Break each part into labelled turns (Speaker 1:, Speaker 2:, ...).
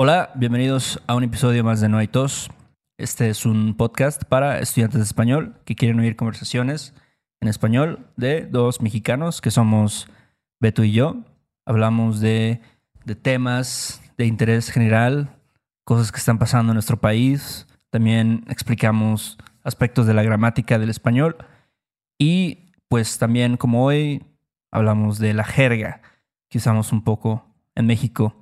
Speaker 1: Hola, bienvenidos a un episodio más de No hay tos. Este es un podcast para estudiantes de español que quieren oír conversaciones en español de dos mexicanos que somos Beto y yo. Hablamos de, de temas de interés general, cosas que están pasando en nuestro país. También explicamos aspectos de la gramática del español. Y pues también como hoy hablamos de la jerga que usamos un poco en México.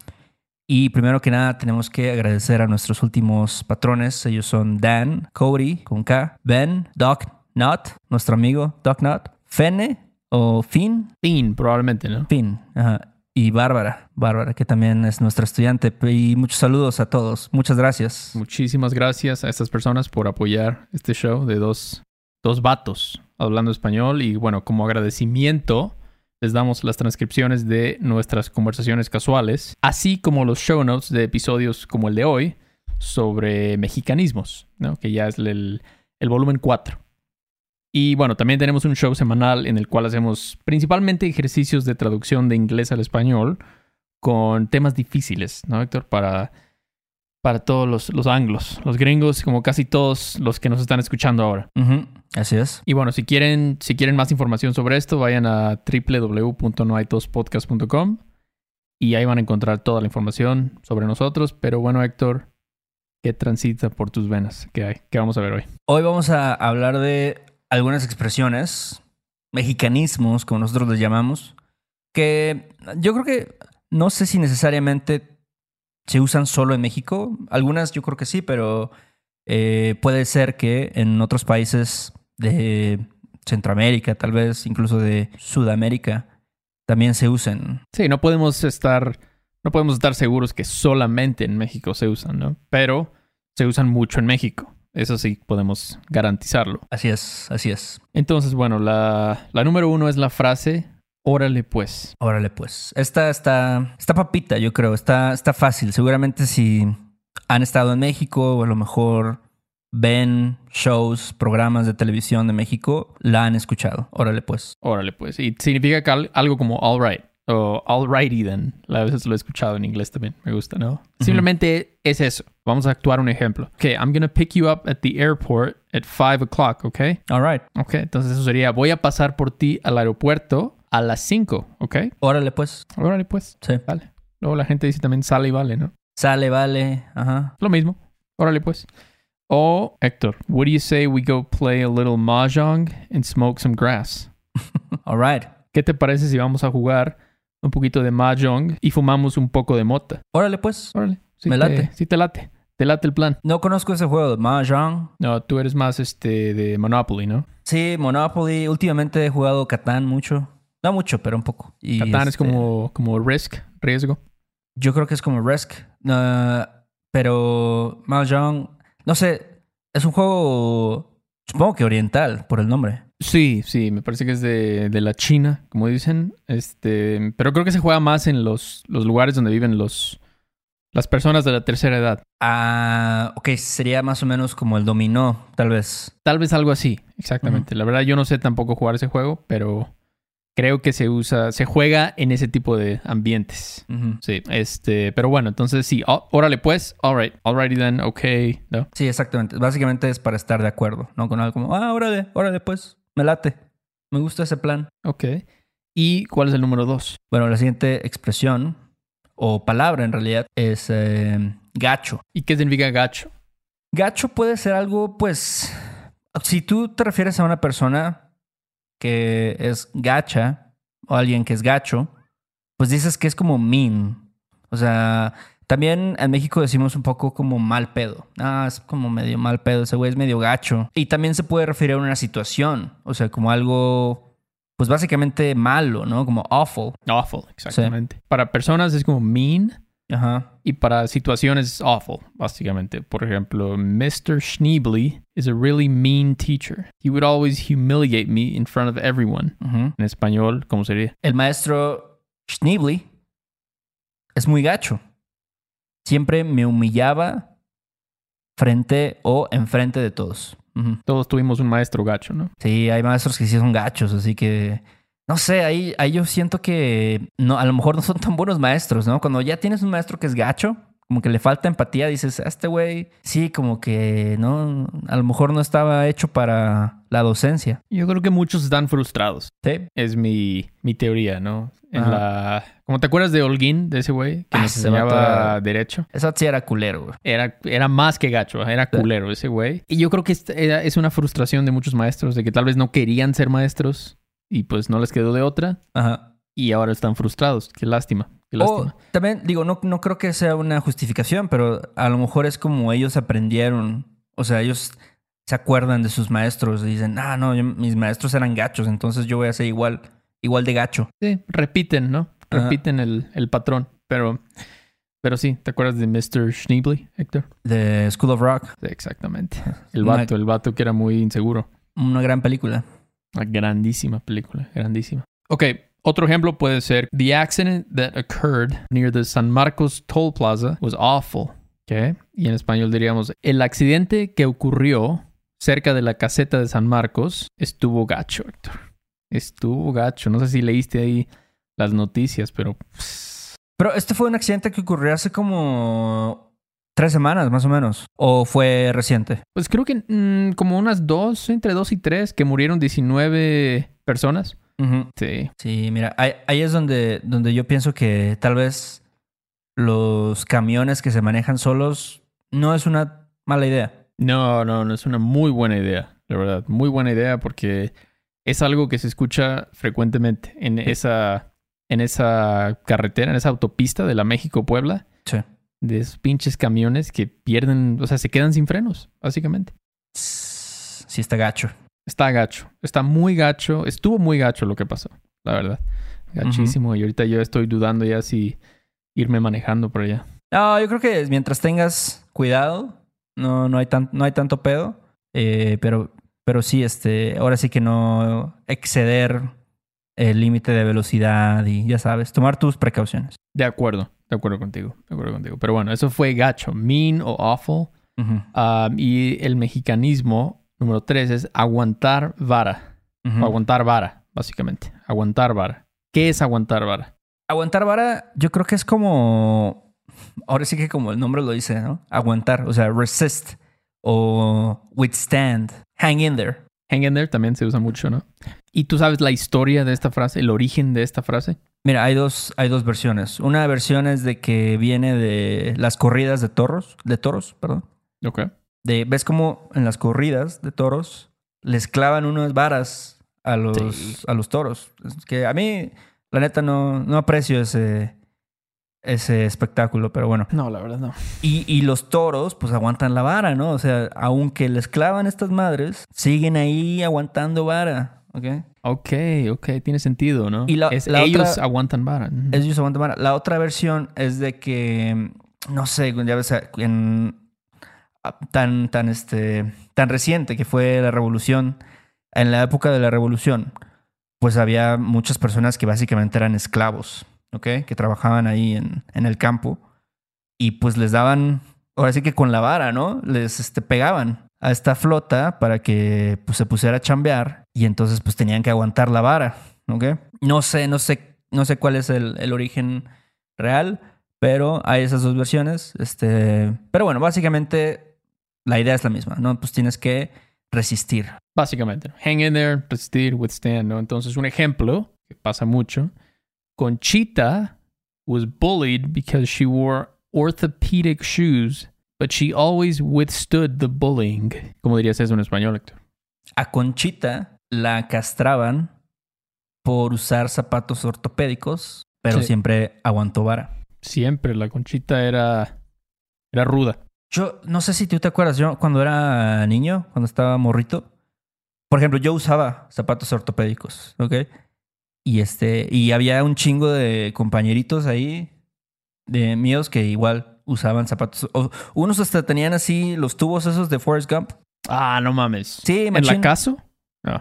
Speaker 1: Y primero que nada tenemos que agradecer a nuestros últimos patrones. Ellos son Dan, Cody con K, Ben, Doc Not, nuestro amigo Doc Not, Fene o Finn,
Speaker 2: Fin, probablemente, ¿no?
Speaker 1: Finn, ajá, y Bárbara, Bárbara que también es nuestra estudiante. Y muchos saludos a todos. Muchas gracias.
Speaker 2: Muchísimas gracias a estas personas por apoyar este show de dos, dos vatos hablando español. Y bueno, como agradecimiento, les damos las transcripciones de nuestras conversaciones casuales, así como los show notes de episodios como el de hoy sobre mexicanismos, ¿no? que ya es el, volumen 4. Y bueno, también tenemos un show semanal en el cual hacemos principalmente ejercicios de traducción de inglés al español con temas difíciles, ¿no, Héctor? Para, para todos los, los anglos, los gringos, como casi todos los que nos están escuchando ahora.
Speaker 1: Ujú, Así es.
Speaker 2: Y bueno, si quieren, si quieren más información sobre esto, vayan a www.noaitospodcast.com y ahí van a encontrar toda la información sobre nosotros. Pero bueno, Héctor, ¿qué transita por tus venas? ¿Qué hay? ¿Qué vamos a ver hoy?
Speaker 1: Hoy vamos a hablar de algunas expresiones, mexicanismos, como nosotros les llamamos, que yo creo que no sé si necesariamente se usan solo en México. Algunas yo creo que sí, pero eh, puede ser que en otros países de Centroamérica, tal vez incluso de Sudamérica, también se usen.
Speaker 2: Sí, no podemos estar, no podemos estar seguros que solamente en México se usan, ¿no? Pero se usan mucho en México. Eso sí podemos garantizarlo.
Speaker 1: Así es, así es.
Speaker 2: Entonces, bueno, la, la número uno es la frase, órale pues.
Speaker 1: Órale, pues. Esta está, está papita, yo creo. Está, está fácil. Seguramente si han estado en México o a lo mejor ven shows, programas de televisión de México, la han escuchado. Órale, pues.
Speaker 2: Órale pues. Y significa que al- algo como all right o alrighty then. A veces lo he escuchado en inglés también. Me gusta, ¿no? Simplemente es eso. Vamos a actuar un ejemplo. Ok, I'm gonna pick you up at the airport at 5 o'clock, ¿ok?
Speaker 1: All right.
Speaker 2: Ok, entonces eso sería, voy a pasar por ti al aeropuerto a las 5, ¿ok?
Speaker 1: Órale, pues.
Speaker 2: Órale pues.
Speaker 1: Sí.
Speaker 2: Vale. Luego la gente dice también sale y vale, ¿no?
Speaker 1: Sale, vale. Ajá.
Speaker 2: Lo mismo. Órale pues. O, Héctor, what do you say we go play a little mahjong and smoke some grass?
Speaker 1: All right.
Speaker 2: ¿Qué te parece si vamos a jugar un poquito de mahjong y fumamos un poco de mota?
Speaker 1: Órale, pues.
Speaker 2: Órale. Sí
Speaker 1: Me
Speaker 2: te-
Speaker 1: late.
Speaker 2: Sí te late. Te late el plan.
Speaker 1: No conozco ese juego de Mahjong.
Speaker 2: No, tú eres más este de Monopoly, ¿no?
Speaker 1: Sí, Monopoly. Últimamente he jugado Catán mucho. No mucho, pero un poco. Y,
Speaker 2: Catán es
Speaker 1: este,
Speaker 2: como, como risk, riesgo.
Speaker 1: Yo creo que es como Risk. Ah, pero Mahjong, no sé, es un juego, supongo que oriental por el nombre.
Speaker 2: Sí, sí, me parece que es de, de la China, como dicen. Este, pero creo que se juega más en los, los lugares donde viven los las personas de la tercera edad.
Speaker 1: Ah, ok, sería más o menos como el dominó, tal vez.
Speaker 2: Tal vez algo así, exactamente. La verdad, yo no sé tampoco jugar ese juego, pero creo que se usa, se juega en ese tipo de ambientes. Sí, este, pero bueno, entonces sí, ó- órale pues, alright, alrighty then, okay, ¿no?
Speaker 1: Sí, exactamente. Básicamente es para estar de acuerdo, ¿no? Con algo como, ah, órale, órale, pues, me late. Me gusta ese plan.
Speaker 2: Ok. ¿Y cuál es el número dos?
Speaker 1: Bueno, la siguiente expresión, o palabra en realidad, es eh, gacho.
Speaker 2: ¿Y qué significa gacho?
Speaker 1: Gacho puede ser algo, pues, si tú te refieres a una persona que es gacha o alguien que es gacho, pues dices que es como mean. O sea, también en México decimos un poco como mal pedo. Ah, es como medio mal pedo, ese güey es medio gacho. Y también se puede referir a una situación, o sea, como algo, pues básicamente malo, ¿no? Como awful.
Speaker 2: Awful, exactamente. Para personas es como mean
Speaker 1: Ajá.
Speaker 2: y para situaciones es awful, básicamente. Por ejemplo, Mr. Schneebly is a really mean teacher. He would always humiliate me in front of everyone. En español, ¿cómo sería?
Speaker 1: El maestro Schneebly es muy gacho. Siempre me humillaba frente o enfrente de todos.
Speaker 2: Todos tuvimos un maestro gacho, ¿no?
Speaker 1: Sí, hay maestros que sí son gachos, así que no sé, ahí, ahí yo siento que no, a lo mejor no son tan buenos maestros, ¿no? Cuando ya tienes un maestro que es gacho, como que le falta empatía, dices, "A este güey, sí, como que no, a lo mejor no estaba hecho para la docencia.
Speaker 2: Yo creo que muchos están frustrados.
Speaker 1: Sí.
Speaker 2: Es mi, mi teoría, ¿no? En
Speaker 1: Ajá.
Speaker 2: la... ¿Cómo te acuerdas de Holguín, de ese güey? Que
Speaker 1: Ah,
Speaker 2: nos enseñaba
Speaker 1: vato-
Speaker 2: derecho.
Speaker 1: Eso sí era culero, güey.
Speaker 2: Era, era más que gacho, era
Speaker 1: Sí.
Speaker 2: culero ese güey. Y yo creo que es, era- es una frustración de muchos maestros, de que tal vez no querían ser maestros y pues no les quedó de otra
Speaker 1: Ajá.
Speaker 2: y ahora están frustrados. Qué lástima, qué
Speaker 1: O
Speaker 2: lástima.
Speaker 1: también, digo, no, no creo que sea una justificación, pero a lo mejor es como ellos aprendieron. O sea, ellos se acuerdan de sus maestros y dicen, ah, no, yo- mis maestros eran gachos, entonces yo voy a ser igual, igual de gacho.
Speaker 2: Sí, repiten, ¿no? Repiten el, el patrón. Pero, pero sí, ¿te acuerdas de Mr. Schneebly, Héctor?
Speaker 1: De School of Rock,
Speaker 2: Sí, exactamente. El
Speaker 1: Una-
Speaker 2: vato, el vato que era muy inseguro.
Speaker 1: una gran película.
Speaker 2: Una grandísima película, grandísima. Ok, otro ejemplo puede ser The accident that occurred near the San Marcos Toll Plaza was awful. Ok, y en español diríamos, el accidente que ocurrió cerca de la caseta de San Marcos estuvo gacho, Héctor. Estuvo gacho. No sé si leíste ahí las noticias, pero
Speaker 1: Pero este fue un accidente que ocurrió hace como tres semanas, más o menos. ¿O fue reciente?
Speaker 2: pues creo que mm, como unas dos, entre dos y tres, que murieron 19 personas. Sí,
Speaker 1: Sí, mira, ahí, ahí es donde, donde yo pienso que tal vez los camiones que se manejan solos no es una mala idea.
Speaker 2: No, no, no es una muy buena idea, la verdad. Muy buena idea porque es algo que se escucha frecuentemente en esa, en esa carretera, en esa autopista de la México-Puebla,
Speaker 1: Sí.
Speaker 2: De esos pinches camiones que pierden, o sea, se quedan sin frenos, básicamente.
Speaker 1: Sí está gacho.
Speaker 2: Está gacho, está muy gacho, estuvo muy gacho lo que pasó, la verdad. Gachísimo. Y ahorita yo estoy dudando ya si irme manejando por allá.
Speaker 1: No, yo creo que mientras tengas cuidado, no, no, hay, tan, no hay tanto pedo. Eh, pero, pero sí, este, ahora sí que no exceder el límite de velocidad y ya sabes, tomar tus precauciones.
Speaker 2: De acuerdo, de acuerdo contigo, de acuerdo contigo. Pero bueno, eso fue gacho, mean o awful. Um, y el mexicanismo número tres es aguantar vara. O aguantar vara, básicamente. Aguantar vara. ¿Qué es aguantar vara?
Speaker 1: Aguantar vara, yo creo que es como. Ahora sí que como el nombre lo dice, ¿no? Aguantar, o sea, resist o withstand, hang in there.
Speaker 2: Hang in there también se usa mucho, ¿no? ¿Y tú sabes la historia de esta frase, el origen de esta frase?
Speaker 1: Mira, hay dos, hay dos versiones. Una versión es de que viene de las corridas de toros, de toros, perdón.
Speaker 2: Ok.
Speaker 1: De, ¿Ves cómo en las corridas de toros les clavan unas varas a los,
Speaker 2: Sí.
Speaker 1: a los toros? Es que a mí, la neta, no, no aprecio ese, ese espectáculo, pero bueno.
Speaker 2: No, la verdad no.
Speaker 1: Y, y los toros, pues aguantan la vara, ¿no? O sea, aunque les clavan estas madres, siguen ahí aguantando vara, ¿ok?
Speaker 2: Ok, ok, tiene sentido, ¿no?
Speaker 1: Y la-
Speaker 2: Es-
Speaker 1: la
Speaker 2: ellos
Speaker 1: otra-
Speaker 2: aguantan vara.
Speaker 1: Ellos aguantan vara. La otra versión es de que, no sé, ya ves, en, tan, tan, este, tan reciente que fue la revolución, en la época de la revolución, pues había muchas personas que básicamente eran esclavos, ¿ok? Que trabajaban ahí en, en el campo y pues les daban, ahora sí que con la vara, ¿no? Les este, pegaban a esta flota para que pues, se pusiera a chambear y entonces pues tenían que aguantar la vara, ¿ok? No sé, no sé, no sé cuál es el, el origen real, pero hay esas dos versiones. Este, pero bueno, básicamente la idea es la misma, ¿no? Pues tienes que resistir.
Speaker 2: Básicamente, hang in there, resistir, withstand, ¿no? Entonces, un ejemplo que pasa mucho. Conchita was bullied because she wore orthopedic shoes, but she always withstood the bullying. ¿Cómo dirías eso en español, Héctor?
Speaker 1: A Conchita la castraban por usar zapatos ortopédicos, pero
Speaker 2: Sí.
Speaker 1: siempre aguantó vara.
Speaker 2: Siempre la Conchita era, era ruda.
Speaker 1: Yo no sé si tú te acuerdas, yo cuando era niño, cuando estaba morrito, por ejemplo, yo usaba zapatos ortopédicos, ¿ok? Y este, y había un chingo de compañeritos ahí, de míos, que igual usaban zapatos. o- unos hasta tenían así los tubos esos de Forrest Gump.
Speaker 2: Ah, no mames.
Speaker 1: Sí,
Speaker 2: ¿En
Speaker 1: machín.
Speaker 2: la caso?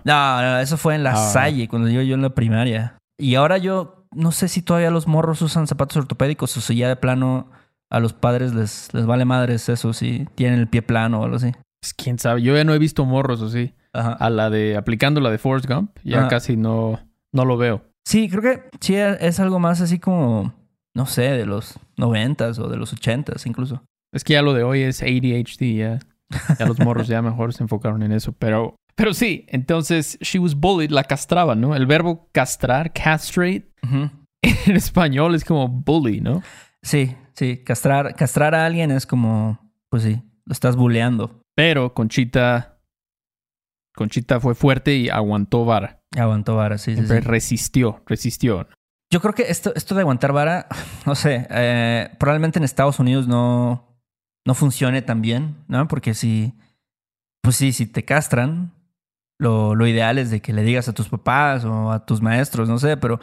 Speaker 1: No, no, eso fue en la
Speaker 2: Ah.
Speaker 1: Salle, cuando yo, yo en la primaria. Y ahora yo no sé si todavía los morros usan zapatos ortopédicos o si ya de plano a los padres les, les vale madres eso, si tienen el pie plano o algo así.
Speaker 2: Quién sabe. Yo ya no he visto morros así.
Speaker 1: Ajá.
Speaker 2: A la de aplicando la de Forrest Gump, ya casi no, no lo veo.
Speaker 1: Sí, creo que sí es algo más así como, no sé, de los noventas o de los ochentas incluso.
Speaker 2: Es que ya lo de hoy es ADHD, ya. Ya los morros ya mejor se enfocaron en eso. Pero, pero sí, entonces, she was bullied, la castraba, ¿no? El verbo castrar, castrate, en español es como bully, ¿no?
Speaker 1: Sí, sí, castrar, castrar a alguien es como, pues sí, lo estás bulleando.
Speaker 2: Pero Conchita, Conchita fue fuerte y aguantó vara.
Speaker 1: Aguantó vara, sí, sí,
Speaker 2: Siempre
Speaker 1: sí.
Speaker 2: resistió, resistió.
Speaker 1: Yo creo que esto, esto de aguantar vara, no sé, eh, probablemente en Estados Unidos no, no funcione tan bien, ¿no? Porque si, pues sí, si te castran, lo, lo ideal es de que le digas a tus papás o a tus maestros, no sé, pero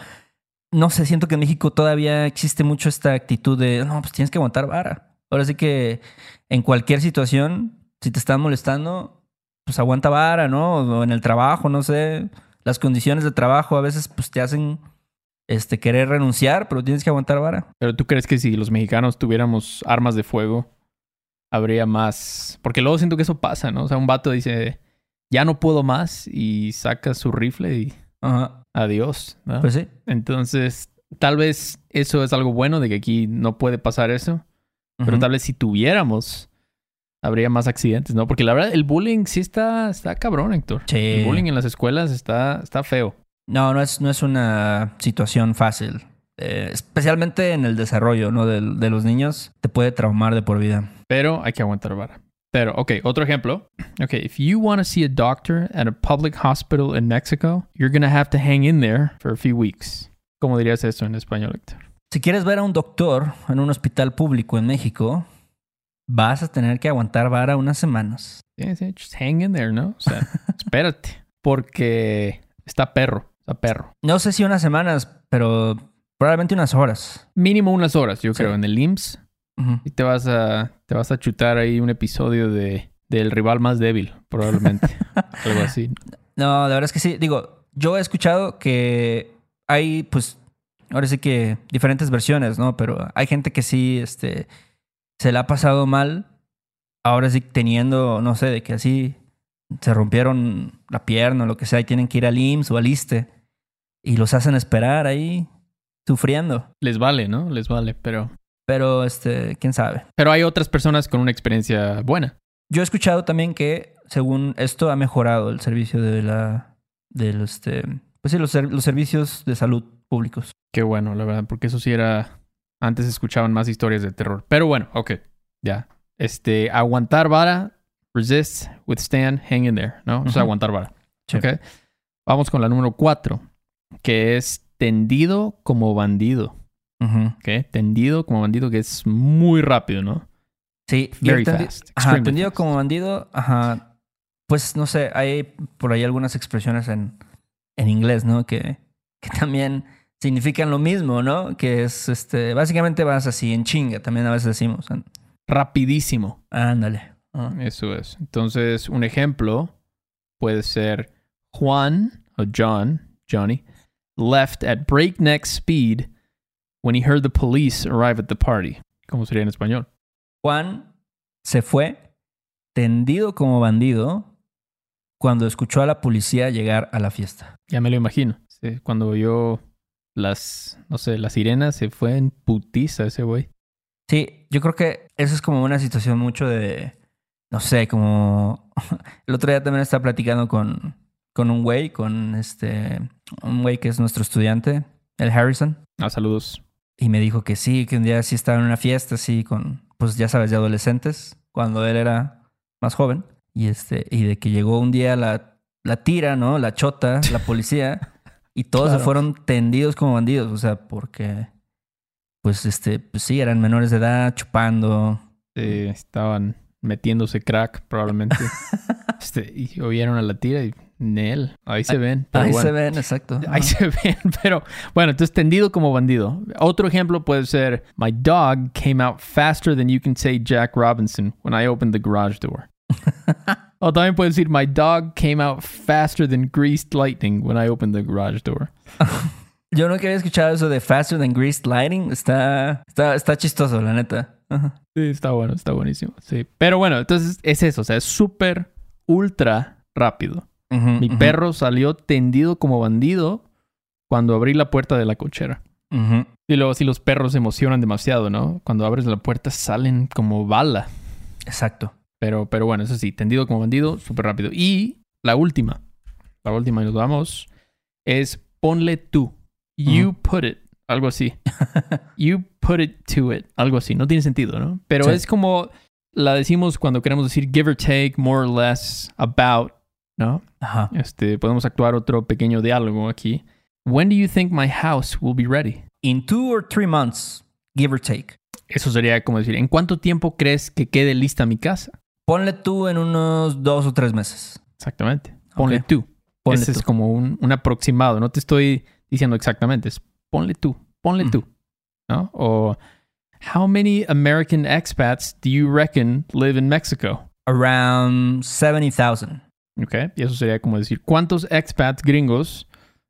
Speaker 1: no sé, siento que en México todavía existe mucho esta actitud de, no, pues tienes que aguantar vara. Ahora sí que en cualquier situación, si te están molestando, pues aguanta vara, ¿no? O en el trabajo, no sé, las condiciones de trabajo a veces pues te hacen este, querer renunciar, pero tienes que aguantar vara.
Speaker 2: Pero tú crees que si los mexicanos tuviéramos armas de fuego, habría más. Porque luego siento que eso pasa, ¿no? O sea, un vato dice, ya no puedo más y saca su rifle y
Speaker 1: Ajá.
Speaker 2: adiós, ¿no?
Speaker 1: Pues sí.
Speaker 2: Entonces, tal vez eso es algo bueno de que aquí no puede pasar eso. Pero tal vez si tuviéramos, habría más accidentes, ¿no? Porque la verdad, el bullying sí está, está cabrón, Héctor.
Speaker 1: Sí.
Speaker 2: El bullying en las escuelas está, está feo.
Speaker 1: No, no es, no es una situación fácil. Eh, especialmente en el desarrollo ¿no? de, de los niños, te puede traumar de por vida.
Speaker 2: Pero hay que aguantar vara. Pero, ok, otro ejemplo. Ok, if you want to see a doctor at a public hospital in Mexico, you're going to have to hang in there for a few weeks. ¿Cómo dirías eso en español, Héctor?
Speaker 1: Si quieres ver a un doctor en un hospital público en México, vas a tener que aguantar vara unas semanas.
Speaker 2: Sí, sí, just hang in there, ¿no? O sea, espérate. Porque está perro, está perro.
Speaker 1: No sé si unas semanas, pero probablemente unas horas.
Speaker 2: Mínimo unas horas, yo
Speaker 1: Sí.
Speaker 2: creo, en el IMSS. Y te vas a, te vas a chutar ahí un episodio de, del rival más débil, probablemente. Algo así.
Speaker 1: No, la verdad es que sí. Digo, yo he escuchado que hay, pues, ahora sí que diferentes versiones, ¿no? Pero hay gente que sí, este, se la ha pasado mal. Ahora sí teniendo, no sé, de que así se rompieron la pierna o lo que sea y tienen que ir al IMSS o al ISSSTE y los hacen esperar ahí sufriendo.
Speaker 2: Les vale, ¿no? Les vale, pero...
Speaker 1: Pero, este, quién sabe.
Speaker 2: Pero hay otras personas con una experiencia buena.
Speaker 1: Yo he escuchado también que, según esto, ha mejorado el servicio de la, de los, este, pues sí, los, los servicios de salud públicos.
Speaker 2: Qué bueno, la verdad, porque eso sí era... Antes escuchaban más historias de terror. Pero bueno, ok, ya. Este, aguantar vara, resist, withstand, hang in there, ¿no? O sea, aguantar vara.
Speaker 1: Sí.
Speaker 2: Ok. Vamos con la número cuatro, que es tendido como bandido. Tendido como bandido, que es muy rápido, ¿no?
Speaker 1: Sí,
Speaker 2: Very
Speaker 1: tendi-
Speaker 2: fast,
Speaker 1: Ajá, tendido
Speaker 2: fast.
Speaker 1: como bandido, ajá. Pues no sé, hay por ahí algunas expresiones en, en inglés, ¿no? Que, que también significan lo mismo, ¿no? Que es, este, básicamente vas así en chinga, también a veces decimos.
Speaker 2: Rapidísimo.
Speaker 1: Ándale. Ah.
Speaker 2: Eso es. Entonces, un ejemplo puede ser Juan o John, Johnny, left at breakneck speed when he heard the police arrive at the party. ¿Cómo sería en español?
Speaker 1: Juan se fue tendido como bandido cuando escuchó a la policía llegar a la fiesta.
Speaker 2: Ya me lo imagino. Sí, cuando oyó las, no sé, las sirenas, se fue en putiza ese güey.
Speaker 1: Sí, yo creo que eso es como una situación mucho de, no sé, como el otro día también estaba platicando con, con un güey, con este, un güey que es nuestro estudiante, el Harrison,
Speaker 2: Ah, saludos.
Speaker 1: Y me dijo que sí, que un día sí estaba en una fiesta así con, pues ya sabes, de adolescentes, cuando él era más joven, y este, y de que llegó un día la, la tira, ¿no? La chota, la policía, y todos se fueron tendidos como bandidos, o sea, porque, pues este, pues sí, eran menores de edad, chupando,
Speaker 2: Eh, estaban metiéndose crack, probablemente. este, y oyeron a la tira y Nel. Ahí se ven. Pero
Speaker 1: Ahí
Speaker 2: bueno.
Speaker 1: se ven, exacto.
Speaker 2: Ahí se ven, pero bueno, entonces tendido como bandido. Otro ejemplo puede ser: My dog came out faster than you can say Jack Robinson when I opened the garage door. o también puede decir: My dog came out faster than greased lightning when I opened the garage door.
Speaker 1: Yo nunca había escuchado eso de Faster Than Greased Lighting. Está, está, está chistoso, la neta. Ajá.
Speaker 2: Sí, está bueno, está buenísimo. Sí, pero bueno, entonces es eso, o sea, es súper ultra rápido. Mi perro salió tendido como bandido cuando abrí la puerta de la cochera. Y luego si los perros se emocionan demasiado, ¿no? Cuando abres la puerta salen como bala.
Speaker 1: Exacto.
Speaker 2: Pero, pero bueno, eso sí, tendido como bandido, súper rápido. Y la última, la última y nos vamos, es ponle tú. You put it. Algo así. you put it to it. Algo así. No tiene sentido, ¿no? Pero
Speaker 1: Sí.
Speaker 2: es como la decimos cuando queremos decir give or take, more or less, about, ¿no?
Speaker 1: Ajá.
Speaker 2: Este, podemos actuar otro pequeño diálogo aquí. When do you think my house will be ready?
Speaker 1: In two or three months, give or take.
Speaker 2: Eso sería como decir, ¿en cuánto tiempo crees que quede lista mi casa?
Speaker 1: Ponle tú en unos dos o tres meses.
Speaker 2: Exactamente. Ponle
Speaker 1: Ok.
Speaker 2: tú.
Speaker 1: Ponle
Speaker 2: Ese
Speaker 1: tú.
Speaker 2: es como un, un aproximado. No te estoy diciendo exactamente. Es ponle tú. Ponle
Speaker 1: Mm.
Speaker 2: tú. ¿No? O How many American expats do you reckon live in Mexico?
Speaker 1: Around 70,000.
Speaker 2: Ok. Y eso sería como decir, ¿cuántos expats gringos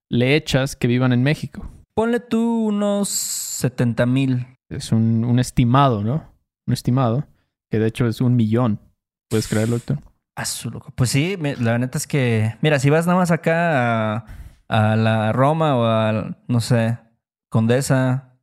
Speaker 2: le echas que vivan en México?
Speaker 1: Ponle tú unos 70 mil.
Speaker 2: Es un, un estimado, ¿no? Un estimado. Que de hecho es un millón. ¿Puedes creerlo, Héctor?
Speaker 1: Loco. Pues sí, la neta es que. Mira, si vas nada más acá a, a la Roma o a, no sé, Condesa,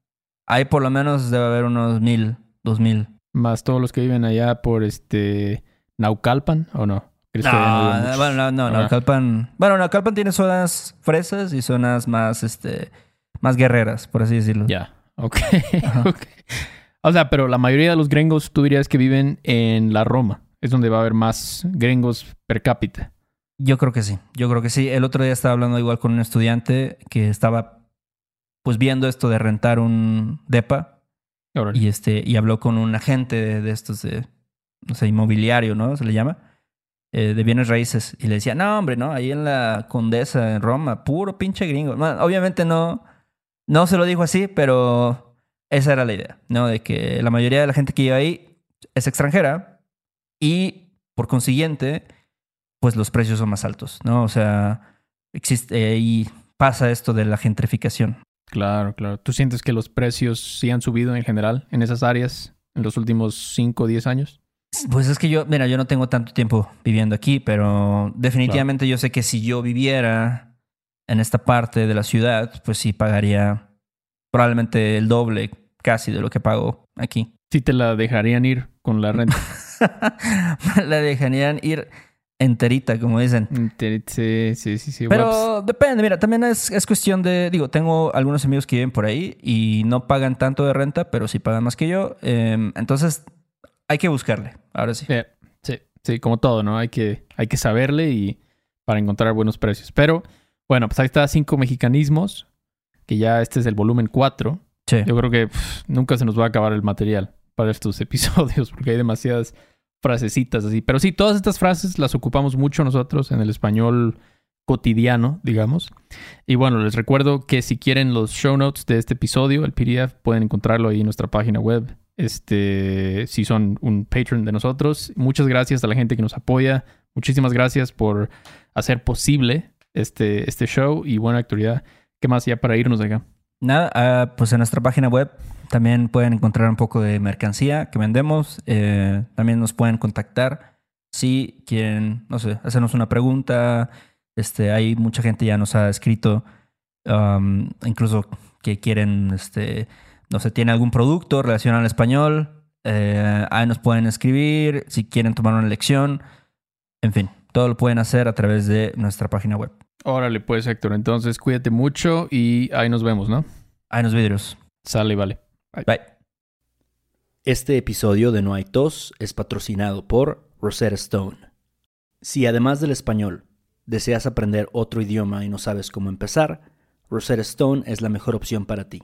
Speaker 1: ahí por lo menos debe haber unos mil, dos mil.
Speaker 2: Más todos los que viven allá por este Naucalpan, ¿o no? ¿Crees que allá no
Speaker 1: bueno, no. Naucalpan. Bueno, Naucalpan tiene zonas fresas y zonas más, este, más guerreras, por así decirlo.
Speaker 2: Ya, ok.
Speaker 1: Ajá.
Speaker 2: ok. O sea, pero la mayoría de los gringos tú dirías que viven en la Roma. Es donde va a haber más gringos per cápita.
Speaker 1: Yo creo que sí, yo creo que sí. El otro día estaba hablando igual con un estudiante que estaba pues viendo esto de rentar un depa
Speaker 2: Órale.
Speaker 1: y este y habló con un agente de, de estos de no sé inmobiliario, ¿no? Se le llama eh, de bienes raíces y le decía, no hombre, no, ahí en la Condesa en Roma, puro pinche gringo. Obviamente no no se lo dijo así, pero esa era la idea, ¿no? De que la mayoría de la gente que vive ahí es extranjera y por consiguiente pues los precios son más altos, ¿no? O sea, existe y pasa esto de la gentrificación.
Speaker 2: Claro, claro. ¿Tú sientes que los precios sí han subido en general en esas áreas en los últimos 5 o 10 años?
Speaker 1: Pues es que yo, mira, yo no tengo tanto tiempo viviendo aquí, pero definitivamente yo sé que si yo viviera en esta parte de la ciudad, pues sí pagaría probablemente el doble casi de lo que pago aquí.
Speaker 2: Sí te la dejarían ir con la renta.
Speaker 1: la dejarían ir enterita, como dicen.
Speaker 2: sí, sí, sí, sí. Bueno,
Speaker 1: Pero depende, mira, también es, es cuestión de, digo, tengo algunos amigos que viven por ahí y no pagan tanto de renta, pero sí pagan más que yo. Eh, entonces, hay que buscarle, ahora sí.
Speaker 2: Eh, sí, sí, como todo, ¿no? Hay que, hay que saberle y para encontrar buenos precios. Pero bueno, pues ahí está cinco mexicanismos, que ya este es el volumen 4.
Speaker 1: Sí.
Speaker 2: Yo creo que pff, nunca se nos va a acabar el material para estos episodios porque hay demasiadas frasecitas así. Pero sí, todas estas frases las ocupamos mucho nosotros en el español cotidiano, digamos. Y bueno, les recuerdo que si quieren los show notes de este episodio, el PDF, pueden encontrarlo ahí en nuestra página web. Este, si son un patron de nosotros, muchas gracias a la gente que nos apoya. Muchísimas gracias por hacer posible este, este show y buena actualidad. ¿Qué más ya para irnos de acá?
Speaker 1: Nada, ah, pues en nuestra página web también pueden encontrar un poco de mercancía que vendemos. Eh, también nos pueden contactar si quieren, no sé, hacernos una pregunta. Este, hay mucha gente ya nos ha escrito, um, incluso que quieren, este, no sé, tiene algún producto relacionado al español. eh, ahí nos pueden escribir si quieren tomar una lección. En fin, todo lo pueden hacer a través de nuestra página web.
Speaker 2: Órale, pues, Héctor. Entonces, cuídate mucho y ahí nos vemos, ¿no?
Speaker 1: Ahí nos vidrios.
Speaker 2: Sale y vale.
Speaker 1: Bye.
Speaker 3: Este episodio de No hay tos es patrocinado por Rosetta Stone. Si además del español deseas aprender otro idioma y no sabes cómo empezar, Rosetta Stone es la mejor opción para ti.